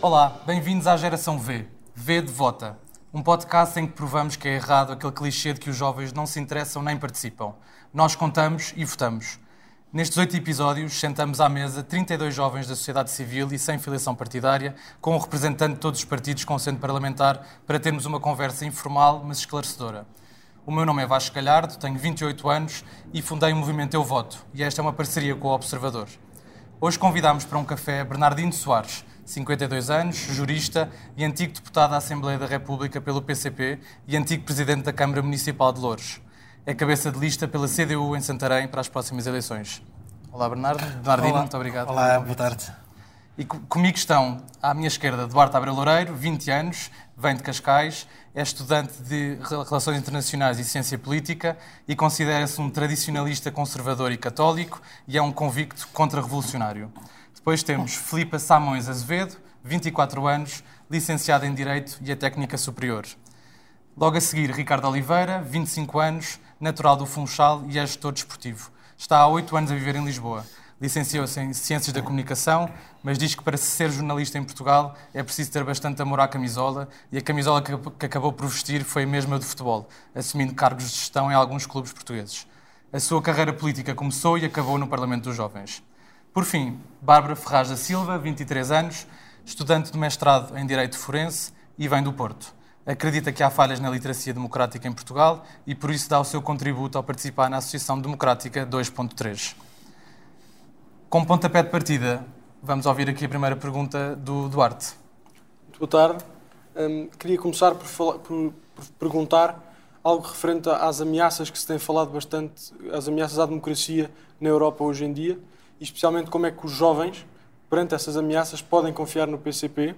Olá, bem-vindos à Geração V, V de Vota, um podcast em que provamos que é errado aquele clichê de que os jovens não se interessam nem participam. Nós contamos e votamos. Nestes oito episódios, sentamos à mesa 32 jovens da sociedade civil e sem filiação partidária, com um representante de todos os partidos com centro parlamentar, para termos uma conversa informal, mas esclarecedora. O meu nome é Vasco Galhardo, tenho 28 anos e fundei o movimento Eu Voto, e esta é uma parceria com o Observador. Hoje convidámos para um café Bernardino Soares, 52 anos, jurista e antigo deputado à Assembleia da República pelo PCP e antigo presidente da Câmara Municipal de Louros. É cabeça de lista pela CDU em Santarém para as próximas eleições. Olá, Bernardo. Bernardino, Olá. muito obrigado. Olá, boa tarde. E co- comigo estão, à minha esquerda, Duarte Abreu Loureiro, 20 anos, vem de Cascais, é estudante de Re- Relações Internacionais e Ciência Política e considera-se um tradicionalista conservador e católico e é um convicto contra-revolucionário. Depois temos Filipa Samões Azevedo, 24 anos, licenciado em Direito e a Técnica Superior. Logo a seguir, Ricardo Oliveira, 25 anos, natural do Funchal e é gestor desportivo. Está há 8 anos a viver em Lisboa. Licenciou-se em Ciências da Comunicação, mas diz que para se ser jornalista em Portugal é preciso ter bastante amor à camisola e a camisola que acabou por vestir foi a mesma do futebol, assumindo cargos de gestão em alguns clubes portugueses. A sua carreira política começou e acabou no Parlamento dos Jovens. Por fim, Bárbara Ferraz da Silva, 23 anos, estudante de mestrado em Direito Forense e vem do Porto. Acredita que há falhas na literacia democrática em Portugal e por isso dá o seu contributo ao participar na Associação Democrática 2.3. Com pontapé de partida, vamos ouvir aqui a primeira pergunta do Duarte. Boa tarde. Hum, queria começar por, falar- por- por perguntar algo referente às ameaças que se tem falado bastante, as ameaças à democracia na Europa hoje em dia, e especialmente como é que os jovens, perante essas ameaças, podem confiar no PCP,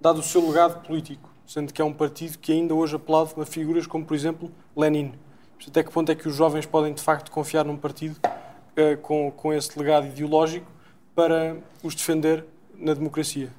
dado o seu legado político, sendo que é um partido que ainda hoje aplaude a figuras como, por exemplo, Lenin. Até que ponto é que os jovens podem, de facto, confiar num partido eh, com, com esse legado ideológico para os defender na democracia?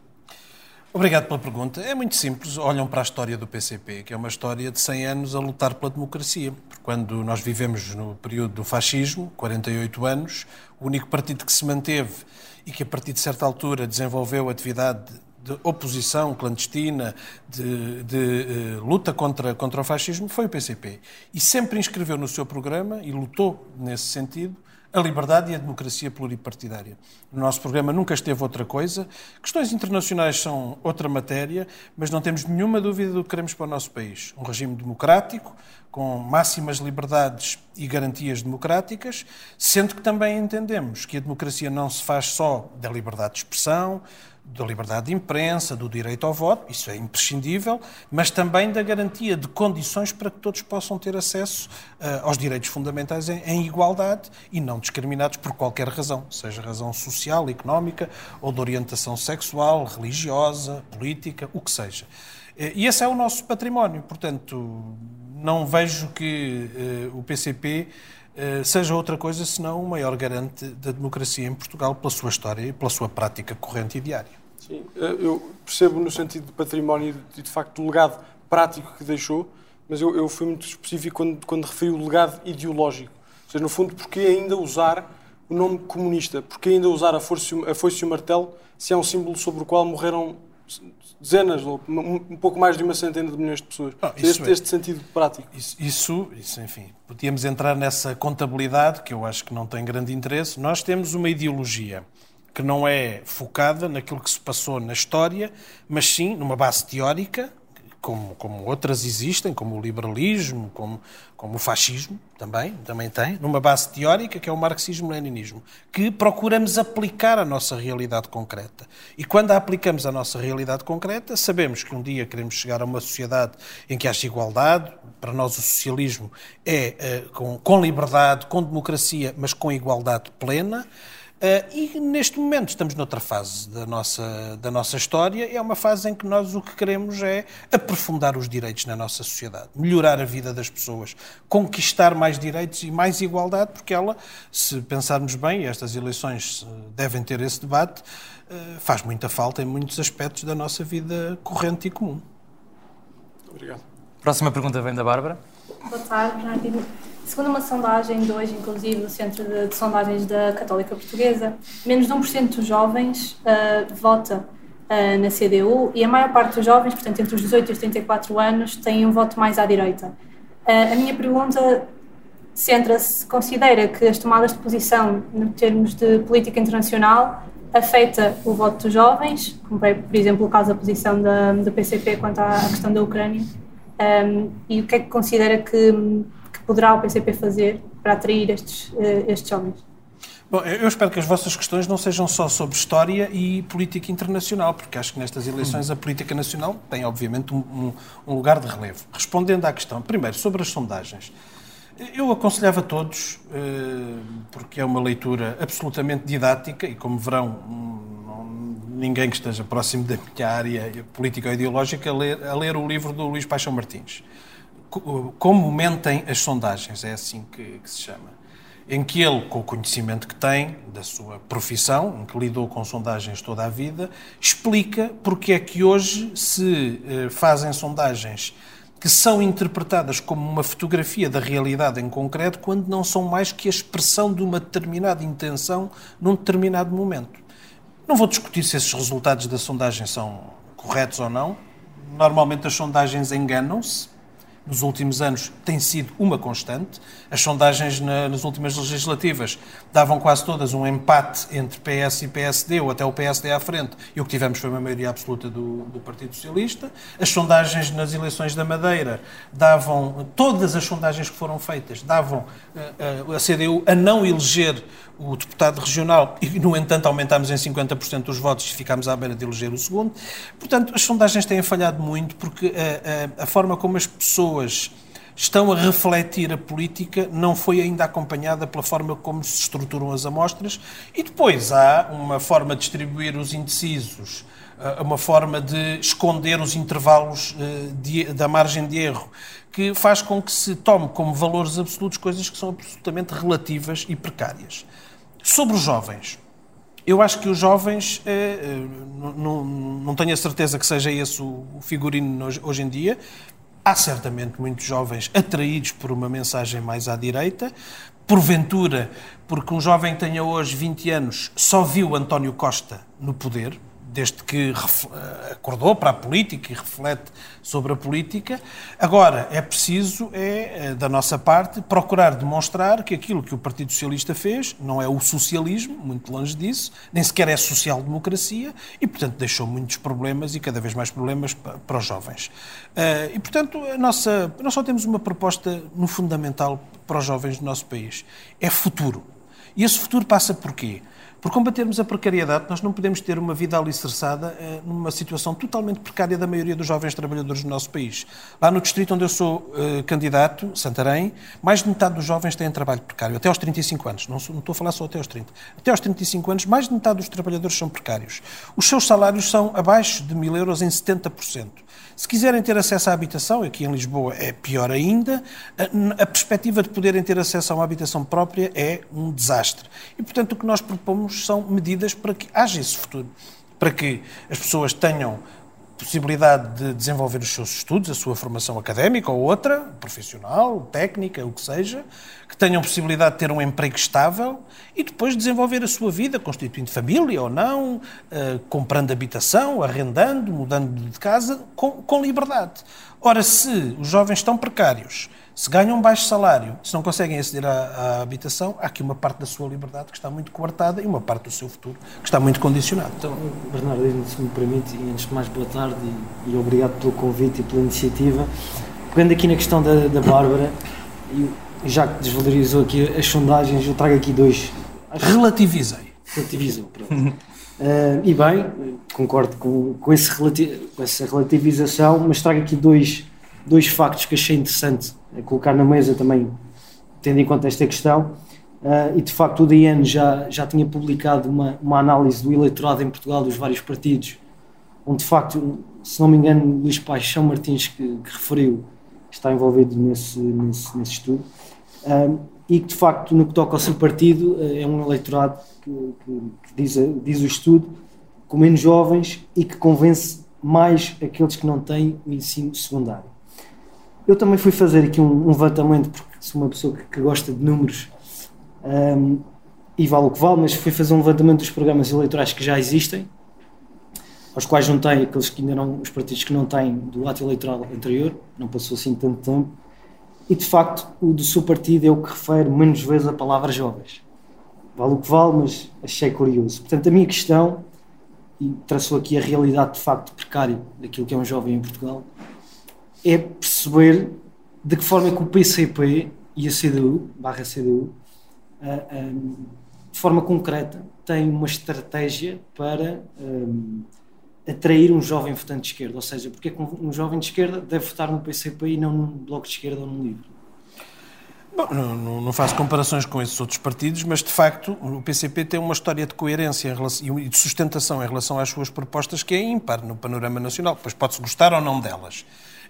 Obrigado pela pergunta. É muito simples. Olham para a história do PCP, que é uma história de 100 anos a lutar pela democracia. Porque quando nós vivemos no período do fascismo, 48 anos, o único partido que se manteve e que a partir de certa altura desenvolveu atividade de oposição clandestina, de, de, eh, luta contra, contra o fascismo, foi o PCP. E sempre inscreveu no seu programa, e lutou nesse sentido, a liberdade e a democracia pluripartidária. No nosso programa nunca esteve outra coisa. Questões internacionais são outra matéria, mas não temos nenhuma dúvida do que queremos para o nosso país. Um regime democrático, com máximas liberdades e garantias democráticas, sendo que também entendemos que a democracia não se faz só da liberdade de expressão, da liberdade de imprensa, do direito ao voto, isso é imprescindível, mas também da garantia de condições para que todos possam ter acesso uh, aos direitos fundamentais em, em, igualdade e não discriminados por qualquer razão, seja razão social, económica ou de orientação sexual, religiosa, política, o que seja. E esse é o nosso património, portanto, não vejo que uh, o PCP seja outra coisa senão o maior garante da democracia em Portugal pela sua história e pela sua prática corrente e diária. Sim, eu percebo no sentido de património e de facto do legado prático que deixou, mas eu, eu fui muito específico quando, quando referi o legado ideológico. Ou seja, no fundo, porquê ainda usar o nome comunista? Porquê ainda usar a, força, a foice e o martelo se é um símbolo sobre o qual morreram dezenas, ou um pouco mais de uma centena de milhões de pessoas? Não, este, é, este, sentido prático. Isso, isso, isso, enfim, podíamos entrar nessa contabilidade, que eu acho que não tem grande interesse. Nós temos uma ideologia que não é focada naquilo que se passou na história, mas sim numa base teórica, como, como outras existem, como o liberalismo, como, como o fascismo, também, também tem, numa base teórica que é o marxismo-leninismo, que procuramos aplicar à nossa realidade concreta. E quando a aplicamos à nossa realidade concreta, sabemos que um dia queremos chegar a uma sociedade em que haja igualdade, para nós o socialismo é uh, com, com liberdade, com democracia, mas com igualdade plena, e neste momento estamos noutra fase da nossa, da nossa história. É uma fase em que nós o que queremos é aprofundar os direitos na nossa sociedade, melhorar a vida das pessoas, conquistar mais direitos e mais igualdade, porque ela, se pensarmos bem, e estas eleições devem ter esse debate, uh, faz muita falta em muitos aspectos da nossa vida corrente e comum. Obrigado. Próxima pergunta vem da Bárbara. Boa tarde, Bernardino. Segundo uma sondagem de hoje, inclusive, do Centro de, de Sondagens da Católica Portuguesa, menos de 1% dos jovens uh, vota uh, na CDU e a maior parte dos jovens, portanto entre os 18 e os 34 anos, têm um voto mais à direita. Uh, a minha pergunta centra-se, considera que as tomadas de posição em termos de política internacional afeta o voto dos jovens, como é, por exemplo, o caso da posição da, do PCP quanto à questão da Ucrânia, um, e o que é que considera que, poderá o PCP fazer para atrair estes, uh, estes jovens? Bom, eu espero que as vossas questões não sejam só sobre história e política internacional, porque acho que nestas eleições a política nacional tem, obviamente, um, um lugar de relevo. Respondendo à questão, primeiro, sobre as sondagens. Eu aconselhava a todos, eh, porque é uma leitura absolutamente didática e, como verão, ninguém que esteja próximo da minha área política ou ideológica, a ler, a ler o livro do Luís Paixão Martins. Como mentem as sondagens, é assim que, que se chama em que ele, com o conhecimento que tem da sua profissão, em que lidou com sondagens toda a vida, explica porque é que hoje se eh, fazem sondagens que são interpretadas como uma fotografia da realidade em concreto, quando não são mais que a expressão de uma determinada intenção num determinado momento. Não vou discutir se esses resultados da sondagem são corretos ou não. Normalmente as sondagens enganam-se, nos últimos anos tem sido uma constante. As sondagens na, nas últimas legislativas davam quase todas um empate entre PS e PSD, ou até o PSD à frente, e o que tivemos foi uma maioria absoluta do, do Partido Socialista. As sondagens nas eleições da Madeira davam, todas as sondagens que foram feitas, davam uh, uh, a CDU a não eleger o deputado regional e, no entanto, aumentámos em 50% os votos e ficámos à beira de eleger o segundo. Portanto, as sondagens têm falhado muito porque a, a forma como as pessoas estão a refletir a política não foi ainda acompanhada pela forma como se estruturam as amostras e depois há uma forma de distribuir os indecisos, uma forma de esconder os intervalos eh, da margem de erro que faz com que se tome como valores absolutos coisas que são absolutamente relativas e precárias. Sobre os jovens, eu acho que os jovens, eh, eh, não tenho a certeza que seja esse o figurino hoje em dia. Há certamente muitos jovens atraídos por uma mensagem mais à direita, porventura, porque um jovem que tenha hoje 20 anos só viu António Costa no poder, desde que eh, acordou para a política e reflete sobre a política. Agora, é preciso, é, eh, da nossa parte, procurar demonstrar que aquilo que o Partido Socialista fez não é o socialismo, muito longe disso, nem sequer é social-democracia e, portanto, deixou muitos problemas e cada vez mais problemas para os jovens. Eh, e, portanto, a nossa, nós só temos uma proposta no fundamental para os jovens do nosso país: é futuro. E esse futuro passa por quê? Por combatermos a precariedade, nós não podemos ter uma vida alicerçada eh, numa situação totalmente precária da maioria dos jovens trabalhadores do nosso país. Lá no distrito onde eu sou eh, candidato, Santarém, mais de metade dos jovens têm trabalho precário, até aos 35 anos. Não, não estou a falar só até aos 30. Até aos 35 anos, mais de metade dos trabalhadores são precários. Os seus salários são abaixo de mil euros em 70%. Se quiserem ter acesso à habitação, aqui em Lisboa é pior ainda, a, a perspectiva de poderem ter acesso a uma habitação própria é um desastre. E, portanto, o que nós propomos são medidas para que haja esse futuro, para que as pessoas tenham possibilidade de desenvolver os seus estudos, a sua formação académica ou outra, profissional, técnica, o que seja, que tenham possibilidade de ter um emprego estável e depois desenvolver a sua vida, constituindo família ou não, uh, comprando habitação, arrendando, mudando de casa, com, com liberdade. Ora, se os jovens estão precários, se ganham um baixo salário, se não conseguem aceder à, à, habitação, há aqui uma parte da sua liberdade que está muito coartada e uma parte do seu futuro que está muito condicionado. Então, Bernardo, se me permite, e antes de mais, boa tarde e, e, obrigado pelo convite e pela iniciativa. Pegando aqui na questão da, da Bárbara, e já que desvalorizou aqui as sondagens, eu trago aqui dois. Relativizei. Relativizou, pronto. uh, e bem, concordo com, com, esse com essa relativização, mas trago aqui dois, dois factos que achei interessante colocar na mesa também, tendo em conta esta questão. Uh, e de facto o DN já, já tinha publicado uma, uma análise do eleitorado em Portugal dos vários partidos, onde de facto, se não me engano, Luís Paixão Martins que, que referiu está envolvido nesse, nesse, nesse estudo, uh, e que de facto no que toca ao seu partido uh, é um eleitorado que, que, que, diz, diz o estudo com menos jovens e que convence mais aqueles que não têm o ensino secundário. Eu também fui fazer aqui um, um levantamento, porque sou uma pessoa que, que gosta de números um, e vale o que vale, mas fui fazer um levantamento dos programas eleitorais que já existem. aos quais não têm, aqueles que ainda não, os partidos que não têm do ato eleitoral anterior, não passou assim tanto tempo, e de facto o do seu partido é o que refere menos vezes a palavra jovens. Vale o que vale, mas achei curioso. Portanto, a minha questão, e traçou aqui a realidade de facto precária daquilo que é um jovem em Portugal, é perceber de que forma é que o PCP e a CDU, barra CDU, de forma concreta, têm uma estratégia para atrair um jovem votante de esquerda? Ou seja, porque é que um jovem de esquerda deve votar no PCP e não num bloco de esquerda ou num livro? Bom, não, não, faço comparações com esses outros partidos, mas de facto o PCP tem uma história de coerência e de sustentação em relação às suas propostas que é ímpar no panorama nacional. Pois pode-se gostar ou não delas.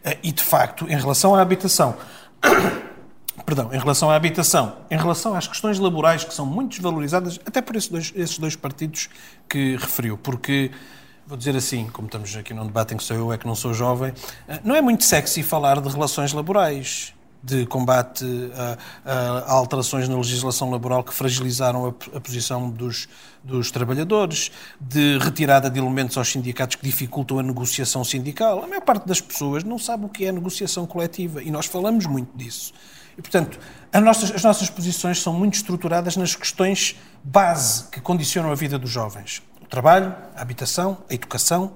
Eh, e de facto, em relação à habitação, perdão, em relação à habitação, em relação às questões laborais que são muito desvalorizadas, até por esses dois, esses dois partidos que referiu, porque vou dizer assim, como estamos aqui num debate em que sou eu, é que não sou jovem, eh, não é muito sexy falar de relações laborais, de combate a, a, alterações na legislação laboral que fragilizaram a, a posição dos, dos trabalhadores, de retirada de elementos aos sindicatos que dificultam a negociação sindical. A maior parte das pessoas não sabe o que é a negociação coletiva e nós falamos muito disso. E, portanto, nossas, as nossas posições são muito estruturadas nas questões base que condicionam a vida dos jovens o trabalho, a habitação, a educação,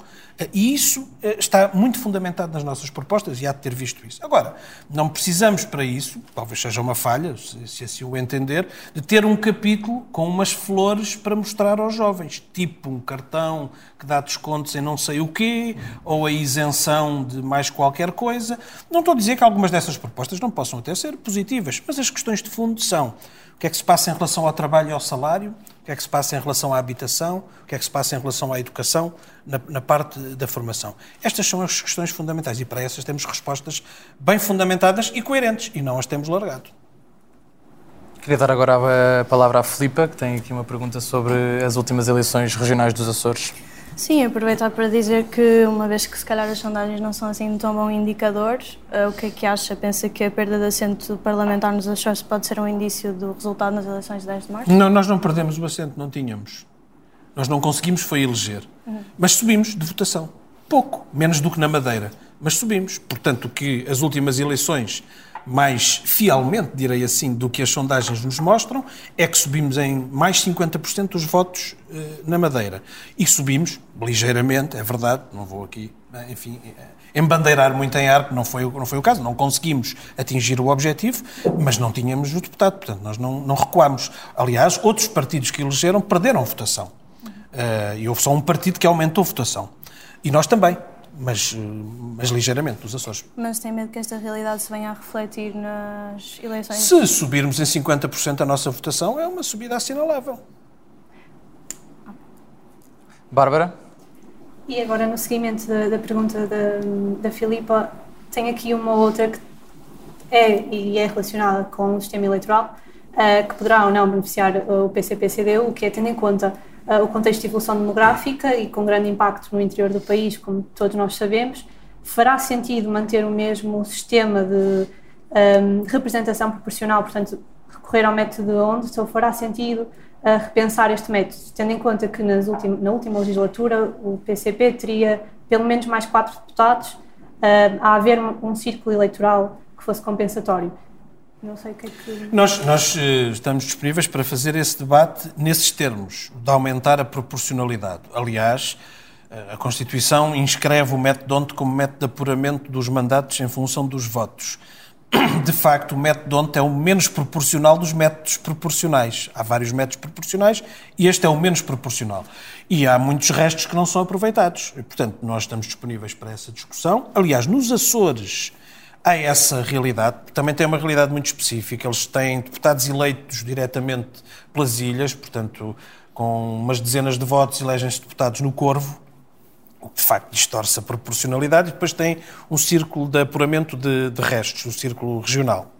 e isso eh, está muito fundamentado nas nossas propostas e há de ter visto isso. Agora, não precisamos para isso, talvez seja uma falha, se assim o entender, de ter um capítulo com umas flores para mostrar aos jovens, tipo um cartão que dá descontos em não sei o quê, ou a isenção de mais qualquer coisa. Não estou a dizer que algumas dessas propostas não possam até ser positivas, mas as questões de fundo são que é que se passa em relação ao trabalho e ao salário, o que é que se passa em relação à habitação, o que é que se passa em relação à educação, na, na, parte da formação. Estas são as questões fundamentais e para essas temos respostas bem fundamentadas e coerentes e não as temos largado. Queria dar agora a palavra à Filipa, que tem aqui uma pergunta sobre as últimas eleições regionais dos Açores. Sim, aproveitar para dizer que, uma vez que se calhar as sondagens não são assim tão bons indicadores, uh, o que é que acha? Pensa que a perda de assento parlamentar nos Açores pode ser um indício do resultado nas eleições de 10 de março? Não, nós não perdemos o assento, não tínhamos. Nós não conseguimos foi eleger. Uhum. Mas subimos de votação. Pouco, menos do que na Madeira. Mas subimos. Portanto, que as últimas eleições mais fielmente, direi assim, do que as sondagens nos mostram, é que subimos em mais 50% dos votos eh, na Madeira. E subimos ligeiramente, é verdade, não vou aqui, eh, enfim, eh, embandeirar muito em ar, não foi, não foi o caso, não conseguimos atingir o objetivo, mas não tínhamos o deputado, portanto, nós não, não recuámos. Aliás, outros partidos que elegeram perderam votação. Uh, e houve só um partido que aumentou a votação. E nós também mas, mas ligeiramente, dos Açores. Mas tem medo que esta realidade se venha a refletir nas eleições? Se subirmos em 50% a nossa votação, é uma subida assinalável. Bárbara? E agora, no seguimento da, da pergunta da, da Filipa, tem aqui uma outra que é e é relacionada com o sistema eleitoral, uh, que poderá ou não beneficiar o PCP-CDU, que é tendo em conta uh, o contexto de evolução demográfica e com grande impacto no interior do país, como todos nós sabemos, fará sentido manter o mesmo sistema de um, representação proporcional, portanto, recorrer ao método de onde, se fará sentido uh, repensar este método, tendo em conta que nas ultim, na última legislatura o PCP teria pelo menos mais quatro deputados uh, a haver um, um círculo eleitoral que fosse compensatório. Não sei o que é que. Nós, nós eh, estamos disponíveis para fazer esse debate nesses termos, de aumentar a proporcionalidade. Aliás, eh, a Constituição inscreve o método ONT como método de apuramento dos mandatos em função dos votos. De facto, o método ONT é o menos proporcional dos métodos proporcionais. Há vários métodos proporcionais e este é o menos proporcional. E há muitos restos que não são aproveitados. E, portanto, nós estamos disponíveis para essa discussão. Aliás, nos Açores há essa realidade. Também tem uma realidade muito específica. Eles têm deputados eleitos diretamente pelas ilhas, portanto, com umas dezenas de votos, elegem-se deputados no Corvo, o que de facto distorce a proporcionalidade, e depois tem um círculo de apuramento de, de restos, o um círculo regional.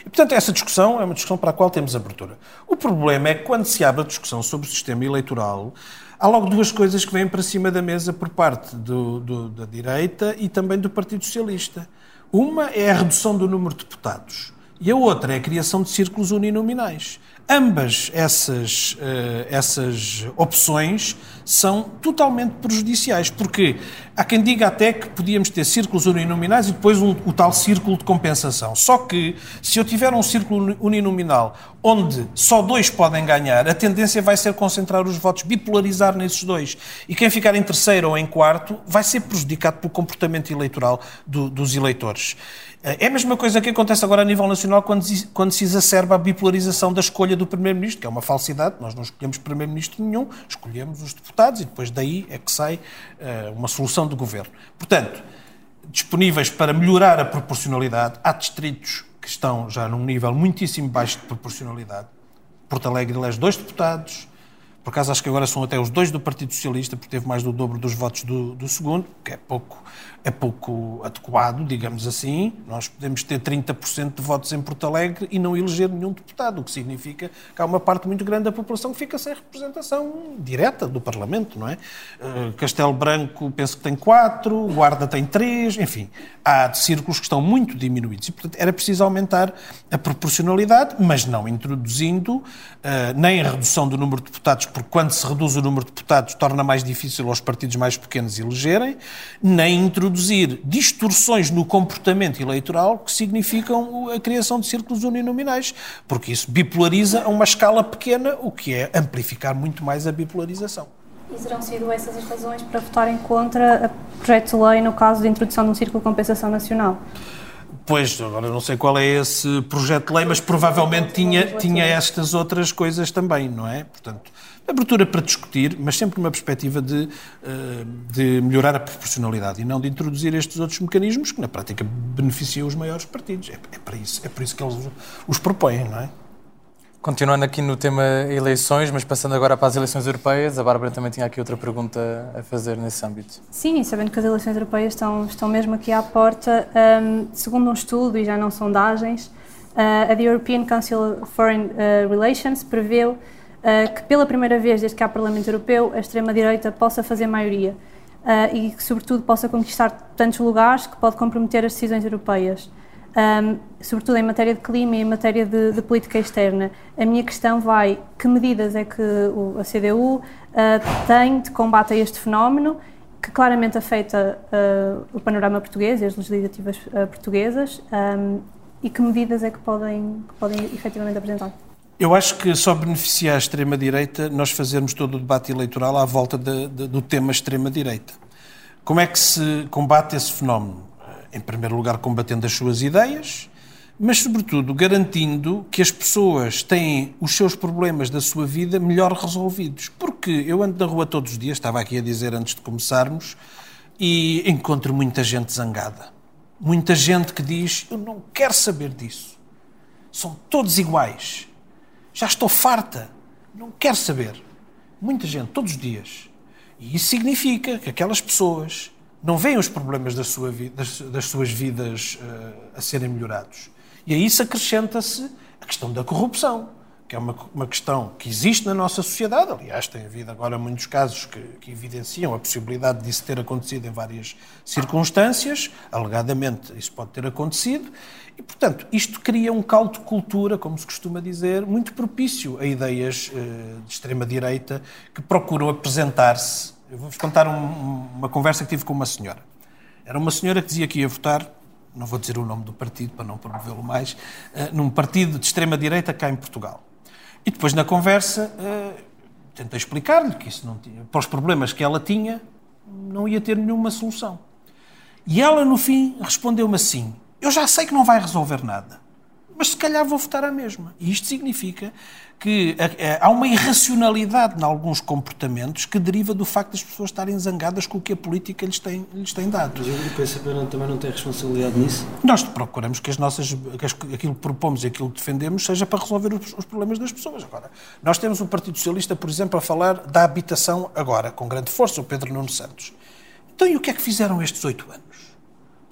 E, portanto, essa discussão é uma discussão para a qual temos abertura. O problema é que, quando se abre a discussão sobre o sistema eleitoral, há logo duas coisas que vêm para cima da mesa por parte do, do, da direita e também do Partido Socialista. Uma é a redução do número de deputados. E a outra é a criação de círculos uninominais. Ambas essas, uh, essas opções são totalmente prejudiciais, porque há quem diga até que podíamos ter círculos uninominais e depois um, o tal círculo de compensação. Só que, se eu tiver um círculo uninominal onde só dois podem ganhar, a tendência vai ser concentrar os votos, bipolarizar nesses dois. E quem ficar em terceiro ou em quarto vai ser prejudicado pelo comportamento eleitoral do, dos eleitores. É a mesma coisa que acontece agora a nível nacional quando, se exacerba a bipolarização da escolha do Primeiro-Ministro, que é uma falsidade. Nós não escolhemos Primeiro-Ministro nenhum, escolhemos os deputados e depois daí é que sai uh, uma solução do governo. Portanto, disponíveis para melhorar a proporcionalidade, há distritos que estão já num nível muitíssimo baixo de proporcionalidade. Porto Alegre elege dois deputados, por acaso acho que agora são até os dois do Partido Socialista, porque teve mais do dobro dos votos do, do segundo, que é pouco, é pouco adequado, digamos assim. Nós podemos ter 30% de votos em Porto Alegre e não eleger nenhum deputado, o que significa que há uma parte muito grande da população que fica sem representação direta do Parlamento, não é? Uh, Castelo Branco penso que tem quatro, Guarda tem três, enfim, há círculos que estão muito diminuídos. E, portanto, era preciso aumentar a proporcionalidade, mas não introduzindo uh, nem a redução do número de deputados porque quando se reduz o número de deputados torna mais difícil aos partidos mais pequenos elegerem, nem introduzir distorções no comportamento eleitoral que significam a criação de círculos uninominais, porque isso bipolariza a uma escala pequena, o que é amplificar muito mais a bipolarização. E terão sido essas as razões para votarem contra o projeto de lei no caso de introdução de um círculo de compensação nacional? Pois, agora não sei qual é esse projeto de lei, mas provavelmente tinha, tinha estas outras coisas também, não é? Portanto, abertura para discutir, mas sempre numa perspectiva de, eh, de melhorar a proporcionalidade e não de introduzir estes outros mecanismos que na prática beneficiam os maiores partidos. É, é para isso, é por isso que eles os propõem, não é? Continuando aqui no tema eleições, mas passando agora para as eleições europeias, a Bárbara também tinha aqui outra pergunta a fazer nesse âmbito. Sim, sabendo que as eleições europeias estão, estão mesmo aqui à porta, um, segundo um estudo, e já não sondagens, uh, a The European Council of Foreign uh, Relations preveu que pela primeira vez desde que há Parlamento Europeu a extrema-direita possa fazer maioria uh, e que, sobretudo, possa conquistar tantos lugares que pode comprometer as decisões europeias, um, sobretudo em matéria de clima e em matéria de, de, política externa. A minha questão vai: que medidas é que o, a CDU uh, tem de combate a este fenómeno? que claramente afeta uh, o panorama português e as legislativas uh, portuguesas um, e que medidas é que podem, que podem efetivamente apresentar? Eu acho que só beneficia a extrema-direita nós fazermos todo o debate eleitoral à volta de, de, do tema extrema-direita. Como é que se combate esse fenómeno? Em primeiro lugar, combatendo as suas ideias, mas, sobretudo, garantindo que as pessoas têm os seus problemas da sua vida melhor resolvidos. Porque eu ando na rua todos os dias, estava aqui a dizer antes de começarmos, e encontro muita gente zangada. Muita gente que diz: Eu não quero saber disso. São todos iguais já estou farta. Não quero saber. Muita gente, todos os dias. E isso significa que aquelas pessoas não veem os problemas da sua das, das, suas vidas uh, a serem melhorados. E a isso acrescenta-se a questão da corrupção que é uma, uma questão que existe na nossa sociedade. Aliás, tem havido agora muitos casos que, que evidenciam a possibilidade disso ter acontecido em várias circunstâncias. Alegadamente, isso pode ter acontecido. E, portanto, isto cria um caldo de cultura, como se costuma dizer, muito propício a ideias eh, de extrema-direita que procuram apresentar-se. Eu vou-vos contar um, uma conversa que tive com uma senhora. Era uma senhora que dizia que ia votar não vou dizer o nome do partido para não promovê-lo mais, eh, num partido de extrema-direita cá em Portugal. E depois, na conversa, uh, tentei explicar-lhe que isso não tinha, para os problemas que ela tinha, não ia ter nenhuma solução. E ela, no fim, respondeu-me assim: Eu já sei que não vai resolver nada, mas se calhar vou votar a mesma. E isto significa que eh, eh, há uma irracionalidade em alguns comportamentos que deriva do facto das pessoas estarem zangadas com o que a política lhes tem, lhes tem dado. Mas o PCP também não tem responsabilidade nisso? Nós procuramos que as nossas, que aquilo que propomos e aquilo que defendemos seja para resolver os, os, problemas das pessoas. Agora, nós temos o Partido Socialista, por exemplo, a falar da habitação agora, com grande força, o Pedro Nuno Santos. Então, e o que é que fizeram estes oito anos?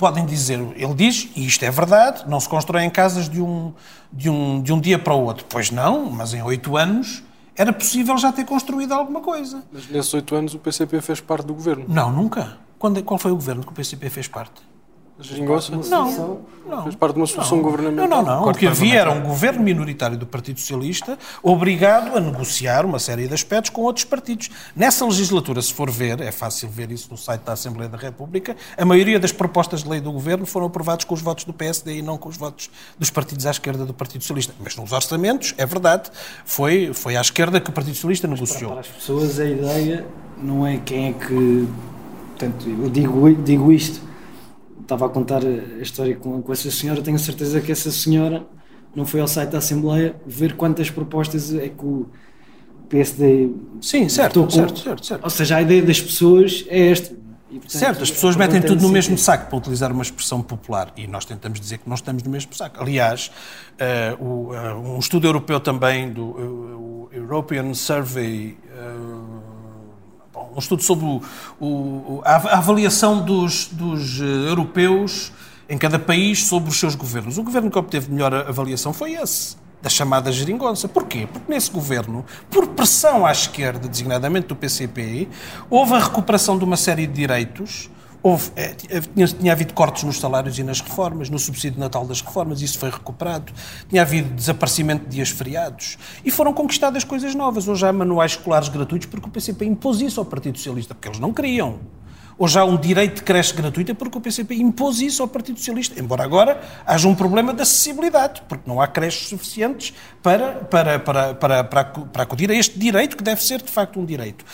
Podem dizer, ele diz, e isto é verdade, não se constroem casas de um, de um, de um dia para o outro. Pois não, mas em oito anos era possível já ter construído alguma coisa. Mas nesses oito anos o PCP fez parte do governo? Não, nunca. Quando, qual foi o governo que o PCP fez parte? Geringonça? Não, não. Fez parte de uma solução Não, governamental? não, não. O que havia era um governo minoritário do Partido Socialista obrigado a negociar uma série de aspectos com outros partidos. Nessa legislatura, se for ver, é fácil ver isso no site da Assembleia da República, a maioria das propostas de lei do governo foram aprovadas com os votos do PSD e não com os votos dos partidos à esquerda do Partido Socialista. Mas nos orçamentos, é verdade, foi, foi à esquerda que o Partido Socialista negociou. Para as pessoas, a ideia não é quem é que. Portanto, eu digo, digo isto. Estava a contar a história com, com essa senhora. Tenho certeza que essa senhora não foi ao site da Assembleia ver quantas propostas é que o PSD. Sim, certo, certo, certo, certo. Ou seja, a ideia das pessoas é esta. E, portanto, Certo, as pessoas metem tudo no completamente mesmo sentido. saco, para utilizar uma expressão popular, e nós tentamos dizer que não estamos no mesmo saco. Aliás, eh, o, eh, um estudo europeu também, do o European Survey, um estudo sobre o- o- a av- a avaliação dos, dos, eh, europeus em cada país sobre os seus governos. O governo que obteve melhor avaliação foi esse. Da chamada geringonça. Porquê? Porque nesse governo, por pressão à esquerda, designadamente do PCP, houve a recuperação de uma série de direitos Houve, eh, tinha, tinha havido cortes nos salários e nas reformas, no subsídio Natal das reformas, isso foi recuperado. Tinha havido desaparecimento de dias feriados. E foram conquistadas coisas novas. Hoje há manuais escolares gratuitos porque o PCP impôs isso ao Partido Socialista, porque eles não queriam. Hoje há um direito de creche gratuita porque o PCP impôs isso ao Partido Socialista. Embora agora haja um problema de acessibilidade, porque não há creches suficientes para, para, para, para, para, para acudir a este direito, que deve ser de facto um direito.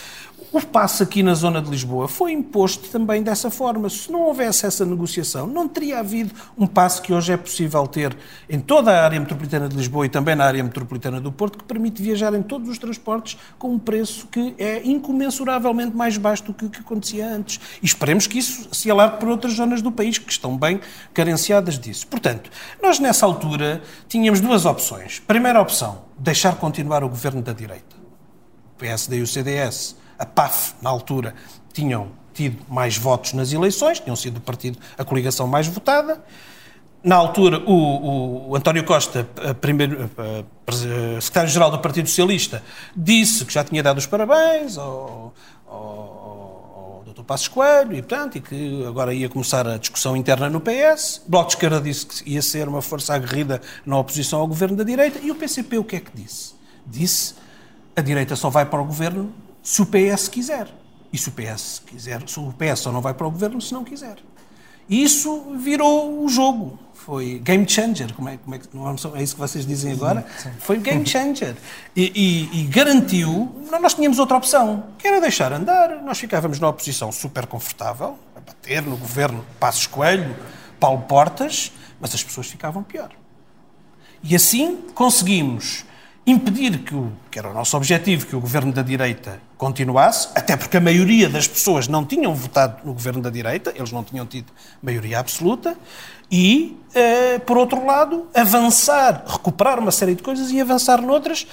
O passo aqui na zona de Lisboa foi imposto também dessa forma. Se não houvesse essa negociação, não teria havido um passo que hoje é possível ter em toda a área metropolitana de Lisboa e também na área metropolitana do Porto, que permite viajar em todos os transportes com um preço que é incomensuravelmente mais baixo do que o que acontecia antes. E esperemos que isso se alargue para outras zonas do país que estão bem carenciadas disso. Portanto, nós nessa altura tínhamos duas opções. Primeira opção, deixar continuar o governo da direita. O PSD e o CDS, a PAF, na altura, tinham tido mais votos nas eleições, tinham sido o partido, a coligação mais votada. Na altura, o, o- António Costa, secretário-geral do Partido Socialista, disse que já tinha dado os parabéns ao, ao, ao Dr. Passos Coelho e, portanto, e que agora ia começar a discussão interna no PS. O Bloco de Esquerda disse que ia ser uma força aguerrida na oposição ao governo da direita. E o PCP o que é que disse? Disse a direita só vai para o governo se o PS quiser. E se o PS quiser, se o PS só não vai para o governo se não quiser. E isso virou o jogo. Foi game changer, como é, como é, que- não é isso que vocês dizem agora? Foi game changer. E, e- e garantiu, nós tínhamos outra opção, que era deixar andar. Nós ficávamos na oposição super confortável, a bater no governo Passos Coelho, Paulo Portas, mas as pessoas ficavam pior. E assim conseguimos impedir que, o, que era o nosso objetivo, que o governo da direita continuasse, até porque a maioria das pessoas não tinham votado no governo da direita, eles não tinham tido maioria absoluta, e, eh, por outro lado, avançar, recuperar uma série de coisas e avançar noutras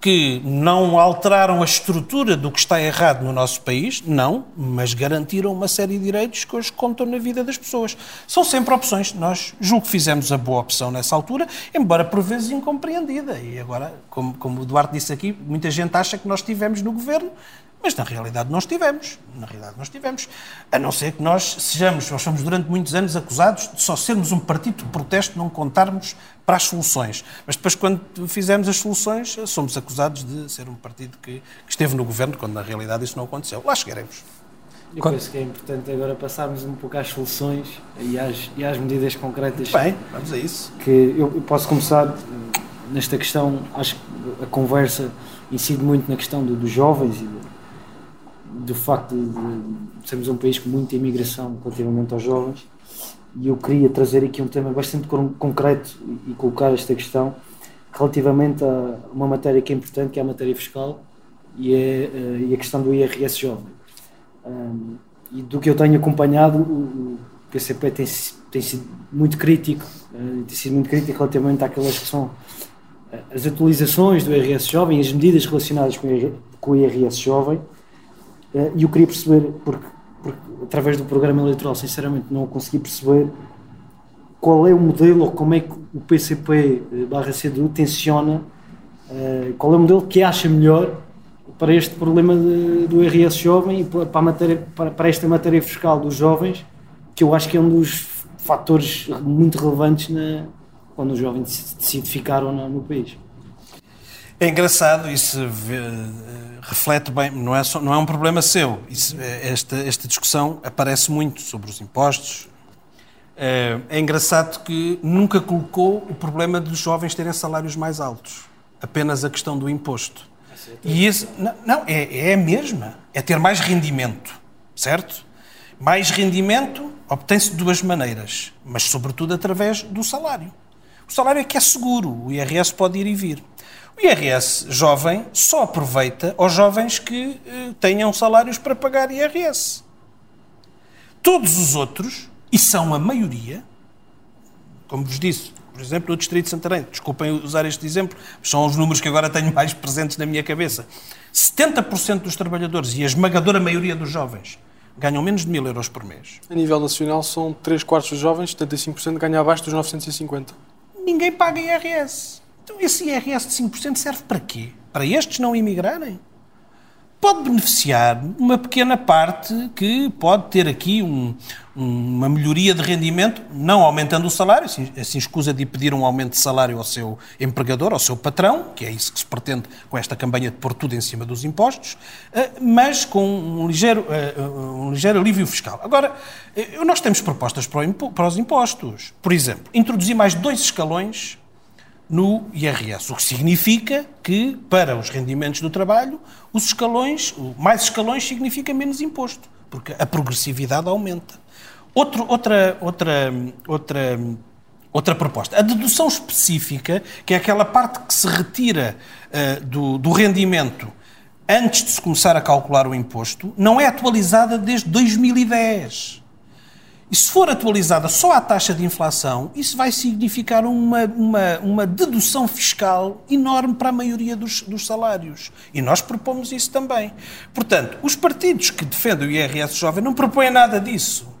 que não alteraram a estrutura do que está errado no nosso país, não, mas garantiram uma série de direitos que hoje contam na vida das pessoas. São sempre opções. Nós julgo que fizemos a boa opção nessa altura, embora por vezes incompreendida. E agora, como, como o Duarte disse aqui, muita gente acha que nós estivemos no governo, mas na realidade não estivemos. Na realidade não estivemos. A não ser que nós sejamos, nós fomos durante muitos anos acusados de só sermos um partido de protesto, não contarmos para as soluções. Mas depois, quando fizemos as soluções, somos acusados de ser um partido que, que esteve no governo, quando na realidade isso não aconteceu. Lá chegaremos. Eu penso que é importante agora passarmos um pouco às soluções e às, e às medidas concretas Bem, vamos a isso. que eu eu posso começar eh, nesta questão, acho que a conversa incide muito na questão do- dos jovens e do, facto de, sermos um país com muita imigração relativamente aos jovens e eu queria trazer aqui um tema bastante con- concreto e, colocar esta questão relativamente a uma matéria que é importante, que é a matéria fiscal e, é, eh, e a questão do IRS jovem. Um, e do que eu tenho acompanhado, o, PCP tem, tem sido muito crítico, eh, tem sido muito crítico relativamente àquelas que são eh, as atualizações do IRS jovem, as medidas relacionadas com o IRS jovem, e eu queria perceber, porque, porque através do programa eleitoral, sinceramente, não consegui perceber qual é o modelo ou como é que o PCP eh, barra CDU tenciona, eh, qual é o modelo que acha melhor para este problema de- do IRS jovem e para, matéria, para, para esta matéria fiscal dos jovens, que eu acho que é um dos fatores muito relevantes na, quando os jovens decide ficar ou não no país. É engraçado, isso vê, reflete bem, não é, só, não é um problema seu. Isso, esta, esta discussão aparece muito sobre os impostos. É, é engraçado que nunca colocou o problema dos jovens terem salários mais altos, apenas a questão do imposto. E isso, não, não é, é a mesma, é ter mais rendimento, certo? Mais rendimento obtém-se de duas maneiras, mas sobretudo através do salário. O salário é que é seguro, o IRS pode ir e vir. O IRS jovem só aproveita aos jovens que eh, tenham salários para pagar IRS. Todos os outros, e são a maioria, como vos disse, por exemplo, no Distrito de Santarém, desculpem usar este exemplo, são os números que agora tenho mais presentes na minha cabeça. 70% dos trabalhadores e a esmagadora maioria dos jovens ganham menos de mil euros por mês. A nível nacional são 3 quartos dos jovens, 75% ganham abaixo dos 950. Ninguém paga IRS. Então esse IRS de 5% serve para quê? Para estes não imigrarem? Pode beneficiar uma pequena parte que pode ter aqui um, uma melhoria de rendimento, não aumentando o salário, assim, assim escusa de pedir um aumento de salário ao seu empregador, ao seu patrão, que é isso que se pretende com esta campanha de pôr tudo em cima dos impostos, eh, mas com um ligeiro, eh, um ligeiro alívio fiscal. Agora, eh, nós temos propostas para os impostos. Por exemplo, introduzir mais dois escalões no IRS, o que significa que, para os rendimentos do trabalho, os escalões, mais escalões significa menos imposto, porque a progressividade aumenta. Outro, outra, outra, outra, outra proposta. A dedução específica, que é aquela parte que se retira uh, do, do rendimento antes de se começar a calcular o imposto, não é atualizada desde 2010. E se for atualizada só à taxa de inflação, isso vai significar uma, uma, uma dedução fiscal enorme para a maioria dos, dos, salários. E nós propomos isso também. Portanto, os partidos que defendem o IRS jovem não propõem nada disso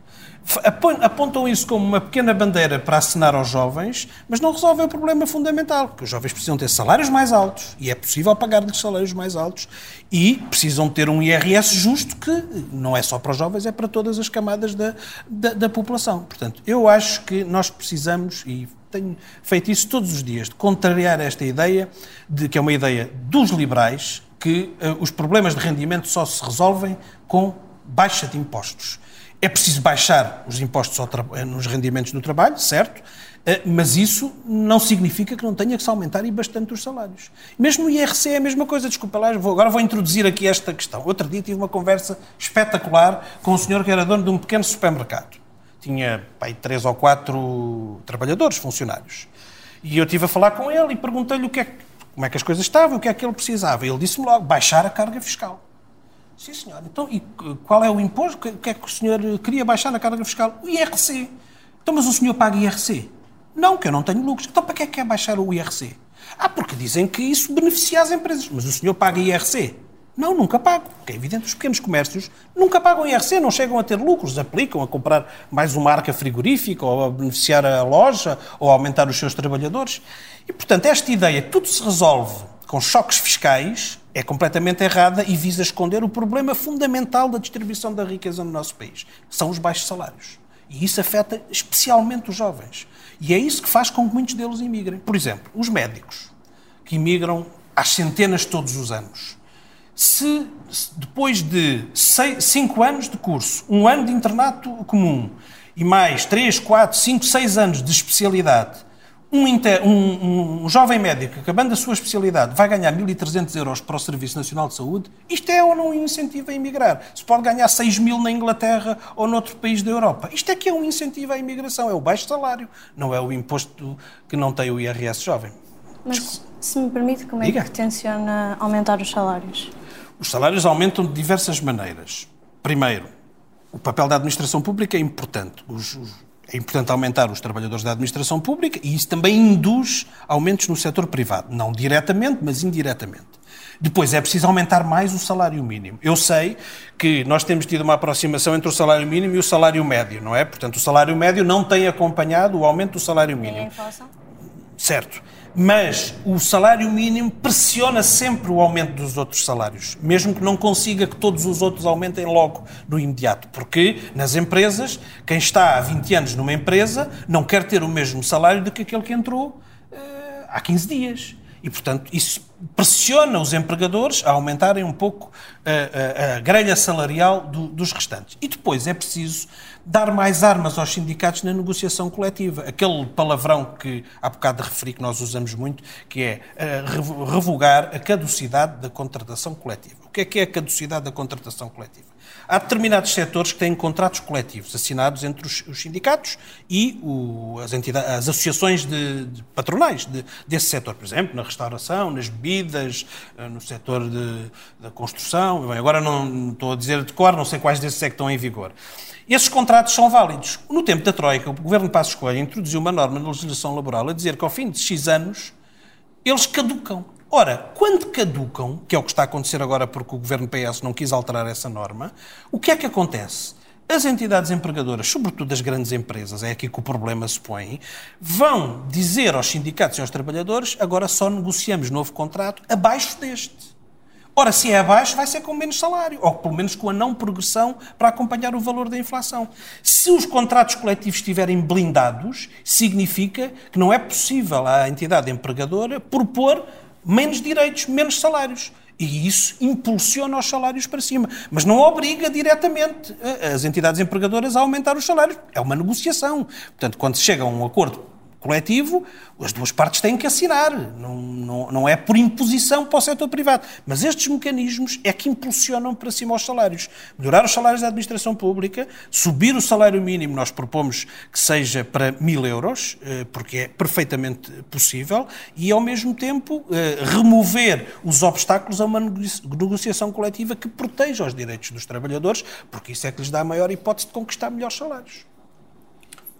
apontam isso como uma pequena bandeira para assinar aos jovens, mas não resolvem o problema fundamental, que os jovens precisam ter salários mais altos, e é possível pagar-lhes salários mais altos, e precisam ter um IRS justo que não é só para os jovens, é para todas as camadas da, da, da população. Portanto, eu acho que nós precisamos, e tenho feito isso todos os dias, de contrariar esta ideia, de que é uma ideia dos liberais, que uh, os problemas de rendimento só se resolvem com baixa de impostos. É preciso baixar os impostos nos rendimentos do trabalho, certo? Eh, mas isso não significa que não tenha que se aumentar e bastante os salários. Mesmo o IRC é a mesma coisa. Desculpa lá, vou, agora vou introduzir aqui esta questão. Outro dia tive uma conversa espetacular com um senhor que era dono de um pequeno supermercado. Tinha pai, três ou quatro trabalhadores, funcionários. E eu estive a falar com ele e perguntei-lhe o que é, como é que as coisas estavam, o que é que ele precisava. Ele disse-me logo, baixar a carga fiscal. Sim, senhor. Então, e qual é o imposto? O que é que o senhor queria baixar na carga fiscal? O IRC. Então, mas o senhor paga IRC? Não, que eu não tenho lucros. Então, para que é que quer baixar o IRC? Ah, porque dizem que isso beneficia as empresas. Mas o senhor paga IRC? Não, nunca pago. Porque é evidente, os pequenos comércios nunca pagam IRC, não chegam a ter lucros, aplicam a comprar mais uma marca frigorífica, ou a beneficiar a loja, ou a aumentar os seus trabalhadores. E, portanto, esta ideia, tudo se resolve com choques fiscais, é completamente errada e visa esconder o problema fundamental da distribuição da riqueza no nosso país, que são os baixos salários. E isso afeta especialmente os jovens. E é isso que faz com que muitos deles imigrem. Por exemplo, os médicos, que imigram às centenas todos os anos. Se depois de seis, cinco anos de curso, um ano de internato comum e mais três, quatro, cinco, seis anos de especialidade, um, inter, um, um, jovem médico acabando a sua especialidade vai ganhar 1.300 euros para o Serviço Nacional de Saúde, isto é ou não um incentivo a emigrar? Se pode ganhar 6 mil na Inglaterra ou noutro país da Europa. Isto é que é um incentivo à imigração, é o baixo salário, não é o imposto que não tem o IRS jovem. Mas, se me permite, como Diga. é que tenciona aumentar os salários? Os salários aumentam de diversas maneiras. Primeiro, o papel da administração pública é importante. Os, os é importante aumentar os trabalhadores da administração pública e isso também induz aumentos no setor privado. Não diretamente, mas indiretamente. Depois, é preciso aumentar mais o salário mínimo. Eu sei que nós temos tido uma aproximação entre o salário mínimo e o salário médio, não é? Portanto, o salário médio não tem acompanhado o aumento do salário mínimo. E a inflação? Certo. Mas o salário mínimo pressiona sempre o aumento dos outros salários, mesmo que não consiga que todos os outros aumentem logo no imediato. Porque nas empresas, quem está há 20 anos numa empresa não quer ter o mesmo salário do que aquele que entrou uh, há 15 dias. E, portanto, isso pressiona os empregadores a aumentarem um pouco a, a, a grelha salarial do, dos restantes. E depois é preciso dar mais armas aos sindicatos na negociação coletiva. Aquele palavrão que há bocado referi, que nós usamos muito, que é uh, revogar a caducidade da contratação coletiva. O que é que é a caducidade da contratação coletiva? Há determinados setores que têm contratos coletivos assinados entre os, os sindicatos e o, as, as associações de, de patronais de, desse setor. Por exemplo, na restauração, nas bebidas, eh, no setor de, da construção. Bem, agora não, não estou a dizer de cor, não sei quais desses é que estão em vigor. Esses contratos são válidos. No tempo da Troika, o governo de Passos Coelho introduziu uma norma na legislação laboral a dizer que ao fim de X anos eles caducam. Ora, quando caducam, que é o que está a acontecer agora porque o governo PS não quis alterar essa norma, o que é que acontece? As entidades empregadoras, sobretudo as grandes empresas, é aqui que o problema se põe, vão dizer aos sindicatos e aos trabalhadores agora só negociamos novo contrato abaixo deste. Ora, se é abaixo, vai ser com menos salário, ou pelo menos com a não progressão para acompanhar o valor da inflação. Se os contratos coletivos estiverem blindados, significa que não é possível à entidade empregadora propor menos direitos, menos salários. E isso impulsiona os salários para cima. Mas não obriga diretamente as entidades empregadoras a aumentar os salários. É uma negociação. Portanto, quando se chega a um acordo coletivo, as duas partes têm que assinar. Não, não, não é por imposição para o setor privado. Mas estes mecanismos é que impulsionam para cima os salários. Melhorar os salários da administração pública, subir o salário mínimo, nós propomos que seja para mil euros, eh, porque é perfeitamente possível, e ao mesmo tempo eh, remover os obstáculos a uma negociação coletiva que proteja os direitos dos trabalhadores, porque isso é que lhes dá a maior hipótese de conquistar melhores salários.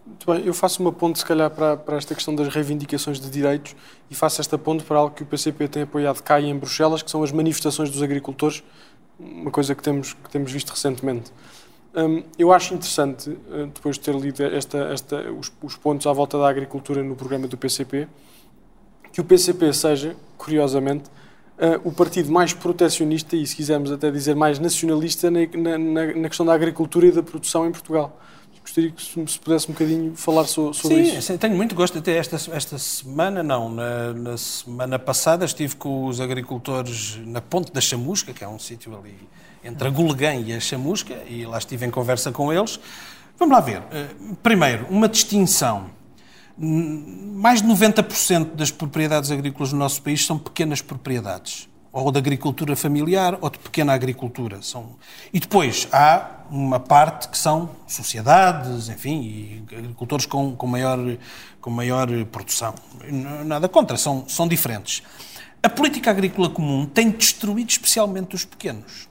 Muito bem, eu faço uma ponte, se calhar, para, para esta questão das reivindicações de direitos e faço esta ponte para algo que o PCP tem apoiado cá e em Bruxelas, que são as manifestações dos agricultores, uma coisa que temos, que temos visto recentemente. Um, eu acho interessante, uh, depois de ter lido esta, esta, os, os, pontos à volta da agricultura no programa do PCP, que o PCP seja, curiosamente, uh, o partido mais protecionista e, se quisermos até dizer, mais nacionalista na, na, na questão da agricultura e da produção em Portugal gostaria que se pudesse um bocadinho falar sobre sim, isso. Sim, tenho muito gosto. Até esta, esta semana, não, na, na, semana passada estive com os agricultores na Ponte da Chamusca, que é um sítio ali entre a Gulegã e a Chamusca, e lá estive em conversa com eles. Vamos lá ver. Eh, primeiro, uma distinção. Mais de 90% das propriedades agrícolas no nosso país são pequenas propriedades ou de agricultura familiar ou de pequena agricultura. São... E depois há uma parte que são sociedades, enfim, e agricultores com, com, maior, com maior produção. Nada contra, são, são diferentes. A política agrícola comum tem destruído especialmente os pequenos.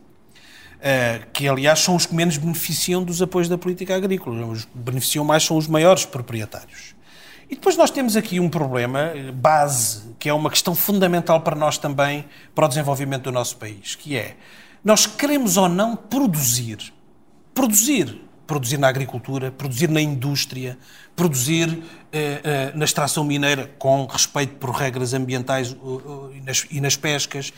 Uh, que aliás são os que menos beneficiam dos apoios da política agrícola. Os que beneficiam mais são os maiores proprietários. E depois nós temos aqui um problema eh, base, que é uma questão fundamental para nós também, para o desenvolvimento do nosso país, que é, nós queremos ou não produzir. Produzir. Produzir na agricultura, produzir na indústria, produzir eh, eh, na extração mineira com respeito por regras ambientais uh, e, nas, e nas pescas.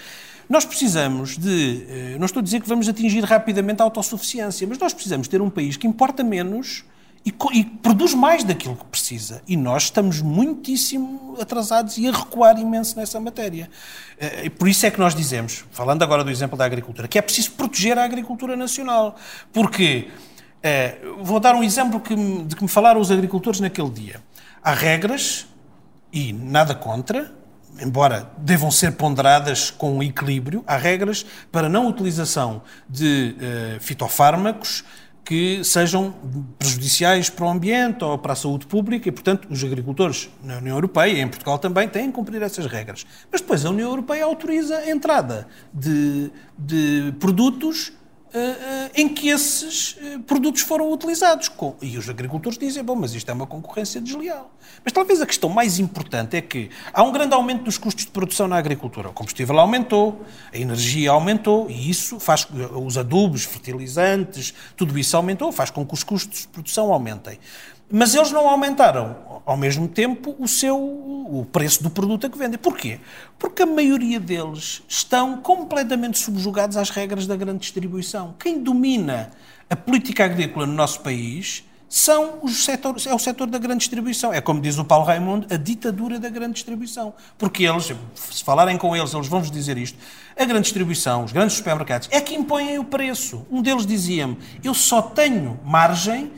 Nós precisamos de. Eh, não estou a dizer que vamos atingir rapidamente a autossuficiência, mas nós precisamos ter um país que importa menos e, e, produz mais daquilo que precisa. E nós estamos muitíssimo atrasados e a recuar imenso nessa matéria. Eh, e por isso é que nós dizemos, falando agora do exemplo da agricultura, que é preciso proteger a agricultura nacional. Porque, eh, vou dar um exemplo que, de que me falaram os agricultores naquele dia. Há regras, e nada contra, embora devam ser ponderadas com equilíbrio, há regras para não utilização de uh, fitofármacos, que sejam prejudiciais para o ambiente ou para a saúde pública e, portanto, os agricultores na União Europeia e em Portugal também têm que cumprir essas regras. Mas depois a União Europeia autoriza a entrada de, de produtos em que esses uh, produtos foram utilizados. E os agricultores dizem, bom, mas isto é uma concorrência desleal. Mas talvez a questão mais importante é que há um grande aumento dos custos de produção na agricultura. O combustível aumentou, a energia aumentou, e isso faz os adubos, fertilizantes, tudo isso aumentou, faz com que os custos de produção aumentem. Mas eles não aumentaram ao mesmo tempo o seu o preço do produto a que vendem. Porquê? Porque a maioria deles estão completamente subjugados às regras da grande distribuição. Quem domina a política agrícola no nosso país são os setores, é o setor da grande distribuição. É como diz o Paulo Raimundo, a ditadura da grande distribuição. Porque eles, se falarem com eles, eles vão-vos dizer isto. A grande distribuição, os grandes supermercados, é que impõem o preço. Um deles dizia-me: eu só tenho margem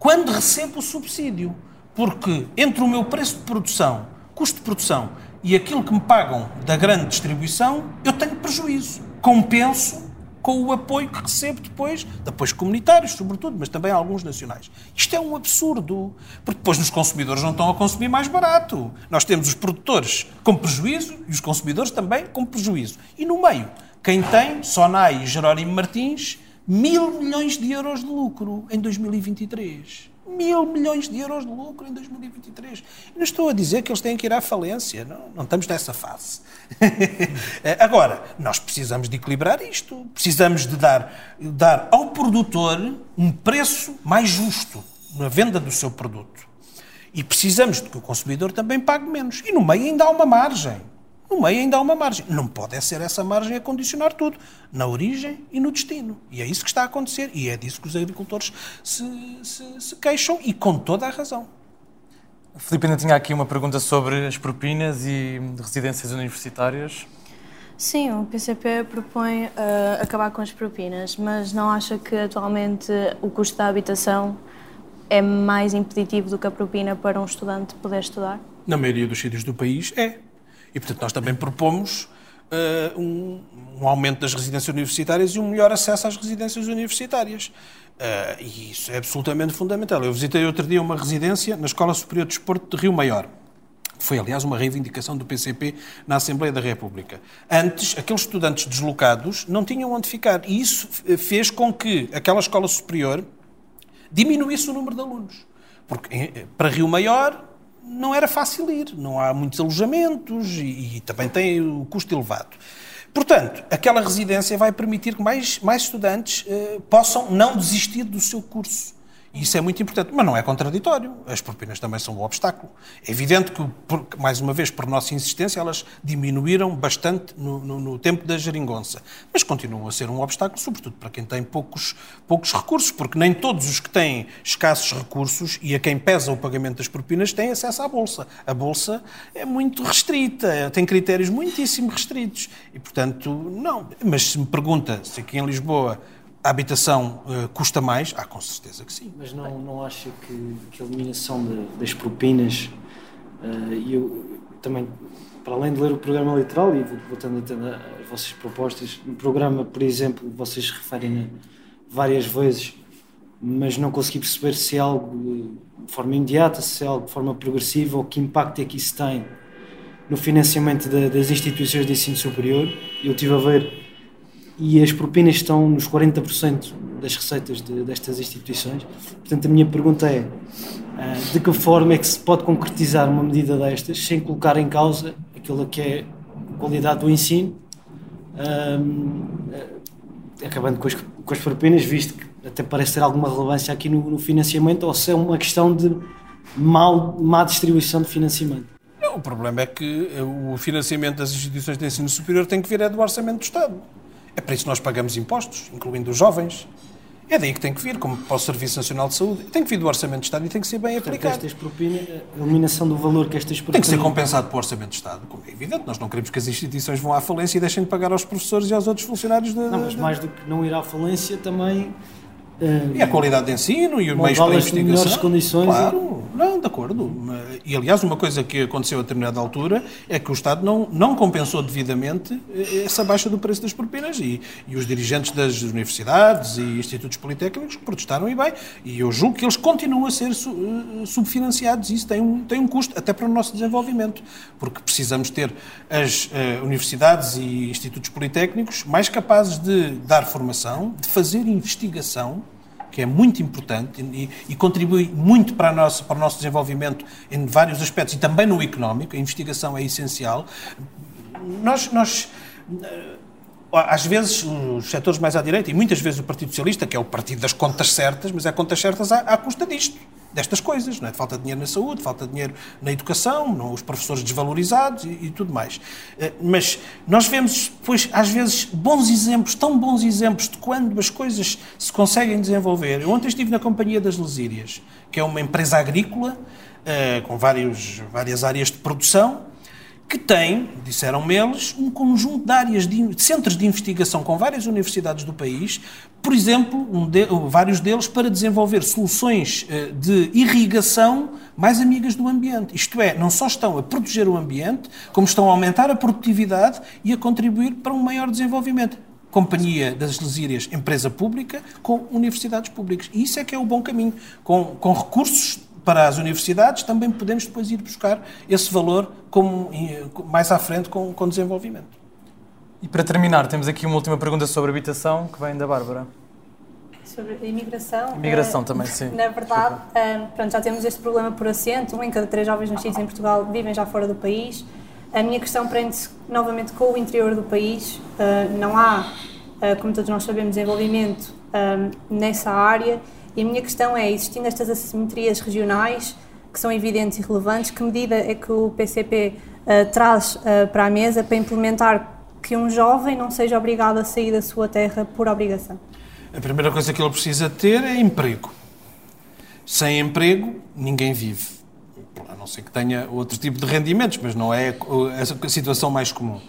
quando recebo o subsídio. Porque entre o meu preço de produção, custo de produção, e aquilo que me pagam da grande distribuição, eu tenho prejuízo. Compenso com o apoio que recebo depois, depois comunitários, sobretudo, mas também alguns nacionais. Isto é um absurdo, porque depois os consumidores não estão a consumir mais barato. Nós temos os produtores com prejuízo e os consumidores também com prejuízo. E no meio, quem tem, Sonai e Jerónimo Martins, mil milhões de euros de lucro em 2023 mil milhões de euros de lucro em 2023. E não estou a dizer que eles têm que ir à falência, não, não estamos nessa fase. Agora, nós precisamos de equilibrar isto, precisamos de dar, dar ao produtor um preço mais justo na venda do seu produto. E precisamos de que o consumidor também pague menos. E no meio ainda há uma margem no meio ainda há uma margem. Não pode é ser essa margem a condicionar tudo, na origem e no destino. E é isso que está a acontecer. E é disso que os agricultores se, se, se queixam e com toda a razão. Filipe ainda tinha aqui uma pergunta sobre as propinas e residências universitárias. Sim, o PCP propõe uh, acabar com as propinas, mas não acha que atualmente o custo da habitação é mais impeditivo do que a propina para um estudante poder estudar? Na maioria dos sítios do país é. E, portanto, nós também propomos uh, um, um, aumento das residências universitárias e um melhor acesso às residências universitárias. Uh, e isso é absolutamente fundamental. Eu visitei outro dia uma residência na Escola Superior de Desporto de Rio Maior. Foi, aliás, uma reivindicação do PCP na Assembleia da República. Antes, aqueles estudantes deslocados não tinham onde ficar. E isso fez com que aquela escola superior diminuísse o número de alunos. Porque eh, para Rio Maior não era fácil ir, não há muitos alojamentos e, e também tem o custo elevado. Portanto, aquela residência vai permitir que mais, mais estudantes eh, possam não desistir do seu curso. E isso é muito importante, mas não é contraditório. As propinas também são um obstáculo. É evidente que, por, mais uma vez, por nossa insistência, elas diminuíram bastante no, no, no, tempo da geringonça. Mas continuam a ser um obstáculo, sobretudo para quem tem poucos, poucos recursos, porque nem todos os que têm escassos recursos e a quem pesa o pagamento das propinas têm acesso à Bolsa. A Bolsa é muito restrita, tem critérios muitíssimo restritos. E, portanto, não. Mas se me pergunta se aqui em Lisboa a habitação uh, custa mais? Ah, com certeza que sim. Mas não, não acha que, que a eliminação de, das propinas, uh, eu também, para além de ler o programa literal e voltando ter as vossas propostas, no programa, por exemplo, vocês referem várias vezes, mas não consegui perceber se é algo de forma imediata, se é algo de forma progressiva ou que impacto é que isso tem no financiamento de, das instituições de ensino superior. Eu estive a ver e as propinas estão nos 40% das receitas de, destas instituições. Portanto, a minha pergunta é: ah, de que forma é que se pode concretizar uma medida destas sem colocar em causa aquilo que é a qualidade do ensino, ah, acabando com as, com as propinas, visto que até parece ter alguma relevância aqui no, no financiamento, ou se é uma questão de mal, má distribuição de financiamento? o problema é que o financiamento das instituições de ensino superior tem que vir é do orçamento do Estado. É para isso que nós pagamos impostos, incluindo os jovens. É daí que tem que vir, como para o Serviço Nacional de Saúde. Tem que vir do Orçamento de Estado e tem que ser bem aplicado. Estas propinas, a eliminação do valor que estas propinas... Tem que ser compensado pelo Orçamento de Estado, como é evidente. Nós não queremos que as instituições vão à falência e deixem de pagar aos professores e aos outros funcionários da... Não, mas mais do que não ir à falência também e a qualidade de ensino e os meios para a investigação. melhores condições. Claro, não, de acordo. E, aliás, uma coisa que aconteceu a determinada altura é que o Estado não, não compensou devidamente eh, essa baixa do preço das propinas e, e os dirigentes das universidades e institutos politécnicos protestaram e bem. E eu julgo que eles continuam a ser eh, subfinanciados. Isso tem um, tem um custo, até para o nosso desenvolvimento, porque precisamos ter as uh, universidades e institutos politécnicos mais capazes de dar formação, de fazer investigação que é muito importante e, e contribui muito para, nossa, para o nosso desenvolvimento em vários aspectos e também no económico. A investigação é essencial. Nós, nós eh, às vezes os setores mais à direita, e muitas vezes o Partido Socialista, que é o partido das contas certas, mas é contas certas à, à custa disto. Destas coisas, não é? falta de dinheiro na saúde, falta de dinheiro na educação, não, os professores desvalorizados e, e, tudo mais. Eh, mas nós vemos, pois, às vezes, bons exemplos, tão bons exemplos de quando as coisas se conseguem desenvolver. Eu ontem estive na Companhia das Lesírias, que é uma empresa agrícola eh, com vários, várias áreas de produção, que tem, disseram-me eles, um conjunto de áreas de, de, centros de investigação com várias universidades do país, por exemplo, um de, vários deles para desenvolver soluções uh, de irrigação mais amigas do ambiente. Isto é, não só estão a proteger o ambiente, como estão a aumentar a produtividade e a contribuir para um maior desenvolvimento. Companhia das Lesírias, empresa pública, com universidades públicas. E isso é que é o bom caminho, com, com recursos para as universidades, também podemos depois ir buscar esse valor como, mais à frente com, com desenvolvimento. E para terminar, temos aqui uma última pergunta sobre habitação, que vem da Bárbara. Sobre a imigração? Imigração uh, também, sim. Na verdade, uh, pronto, já temos este problema por assento. Um em cada três jovens nascidos em Portugal vivem já fora do país. A minha questão prende-se novamente com o interior do país. Uh, não há, como todos nós sabemos, desenvolvimento nessa área e a minha questão é, existindo estas assimetrias regionais, que são evidentes e relevantes, que medida é que o PCP uh, eh, traz uh, para a mesa para implementar que um jovem não seja obrigado a sair da sua terra por obrigação? A primeira coisa que ele precisa ter é emprego. Sem emprego, ninguém vive. A não ser que tenha outro tipo de rendimentos, mas não é a situação mais comum.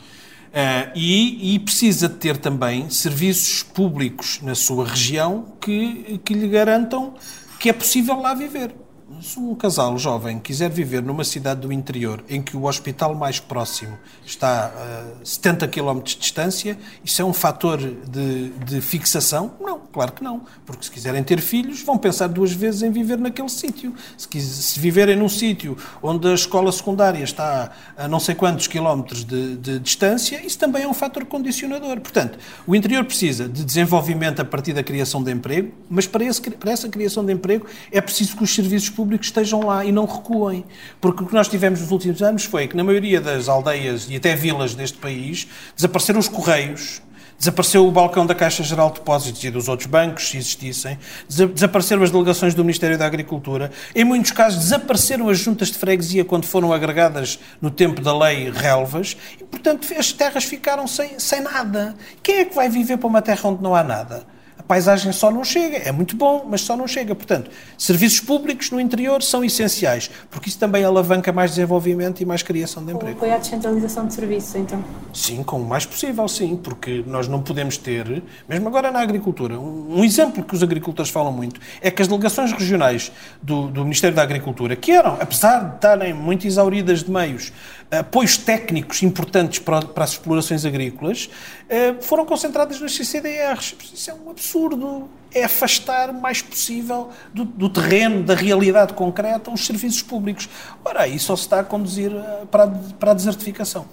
Uh, e, e, precisa ter também serviços públicos na sua região que, que lhe garantam que é possível lá viver. Se um casal jovem quiser viver numa cidade do interior em que o hospital mais próximo está a 70 km de distância, isso é um fator de, de fixação? Não, claro que não. Porque se quiserem ter filhos, vão pensar duas vezes em viver naquele sítio. Se, se viverem num sítio onde a escola secundária está a não sei quantos quilómetros de, de distância, isso também é um fator condicionador. Portanto, o interior precisa de desenvolvimento a partir da criação de emprego, mas para, esse, para essa criação de emprego é preciso que os serviços públicos estejam lá e não recuem. Porque o que nós tivemos nos últimos anos foi que na maioria das aldeias e até vilas deste país desapareceram os correios, Desapareceu o balcão da Caixa Geral de Depósitos e dos outros bancos, se existissem. Desapareceram as delegações do Ministério da Agricultura. Em muitos casos, desapareceram as juntas de freguesia quando foram agregadas no tempo da lei relvas. E, portanto, as terras ficaram sem, sem nada. Quem é que vai viver para uma terra onde não há nada? A paisagem só não chega. É muito bom, mas só não chega. Portanto, serviços públicos no interior são essenciais, porque isso também alavanca mais desenvolvimento e mais criação de emprego. Apoio à descentralização de serviços, então? Sim, com o mais possível, sim, porque nós não podemos ter, mesmo agora na agricultura, um, um exemplo que os agricultores falam muito é que as delegações regionais do, do Ministério da Agricultura, que eram, apesar de estarem muito exauridas de meios, apoios técnicos importantes para, para as explorações agrícolas, eh, foram concentradas nas CCDRs. Isso é um absurdo. É afastar o mais possível do, do, terreno, da realidade concreta, os serviços públicos. Ora, aí só se está a conduzir eh, para a, para a desertificação.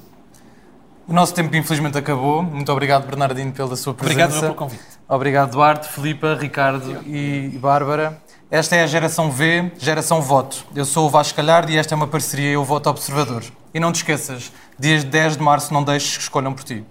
O nosso tempo, infelizmente, acabou. Muito obrigado, Bernardino, pela sua presença. Obrigado pelo convite. Obrigado, Duarte, Filipa, Ricardo e Bárbara. Esta é a geração V, geração voto. Eu sou o Vasco Calhar e esta é uma parceria Eu Voto Observador. E não te esqueças, dia 10 de março não deixes que escolham por ti.